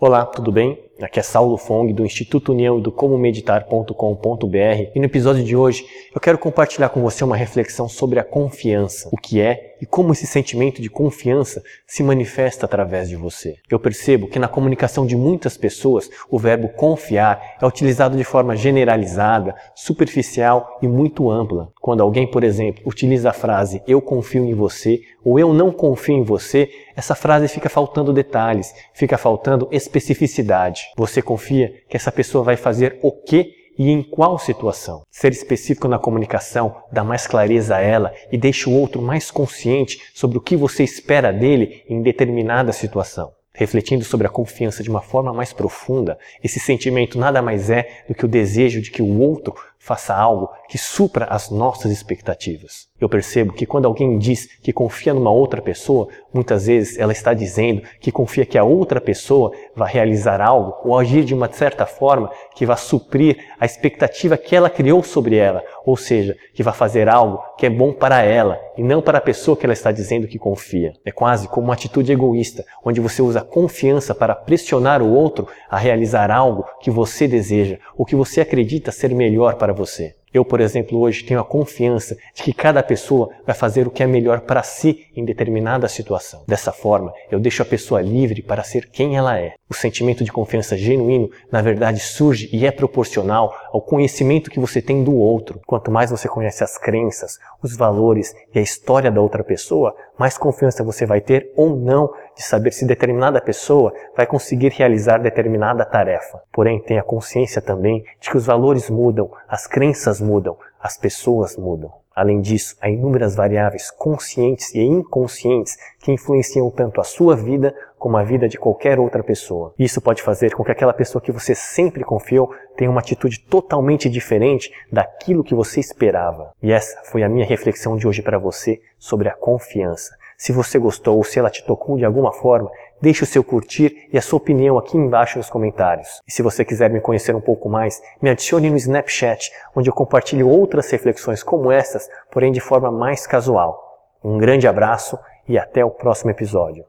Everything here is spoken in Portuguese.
Olá, tudo bem? Aqui é Saulo Fong do Instituto União do Como Meditar.com.br e no episódio de hoje eu quero compartilhar com você uma reflexão sobre a confiança, o que é e como esse sentimento de confiança se manifesta através de você. Eu percebo que na comunicação de muitas pessoas o verbo confiar é utilizado de forma generalizada, superficial e muito ampla. Quando alguém, por exemplo, utiliza a frase eu confio em você ou eu não confio em você, essa frase fica faltando detalhes, fica faltando especificidade. Você confia que essa pessoa vai fazer o que e em qual situação. Ser específico na comunicação dá mais clareza a ela e deixa o outro mais consciente sobre o que você espera dele em determinada situação. Refletindo sobre a confiança de uma forma mais profunda, esse sentimento nada mais é do que o desejo de que o outro faça algo que supra as nossas expectativas. Eu percebo que quando alguém diz que confia numa outra pessoa, muitas vezes ela está dizendo que confia que a outra pessoa vai realizar algo ou agir de uma certa forma que vai suprir a expectativa que ela criou sobre ela, ou seja, que vai fazer algo que é bom para ela e não para a pessoa que ela está dizendo que confia. É quase como uma atitude egoísta, onde você usa confiança para pressionar o outro a realizar algo que você deseja ou que você acredita ser melhor para você. Eu, por exemplo, hoje tenho a confiança de que cada pessoa vai fazer o que é melhor para si em determinada situação. Dessa forma, eu deixo a pessoa livre para ser quem ela é. O sentimento de confiança genuíno, na verdade, surge e é proporcional ao conhecimento que você tem do outro. Quanto mais você conhece as crenças, os valores e a história da outra pessoa, mais confiança você vai ter ou não de saber se determinada pessoa vai conseguir realizar determinada tarefa. Porém, tenha consciência também de que os valores mudam, as crenças mudam, as pessoas mudam. Além disso, há inúmeras variáveis conscientes e inconscientes que influenciam tanto a sua vida como a vida de qualquer outra pessoa. Isso pode fazer com que aquela pessoa que você sempre confiou tenha uma atitude totalmente diferente daquilo que você esperava. E essa foi a minha reflexão de hoje para você sobre a confiança. Se você gostou ou se ela te tocou de alguma forma, deixe o seu curtir e a sua opinião aqui embaixo nos comentários. E se você quiser me conhecer um pouco mais, me adicione no Snapchat, onde eu compartilho outras reflexões como essas, porém de forma mais casual. Um grande abraço e até o próximo episódio.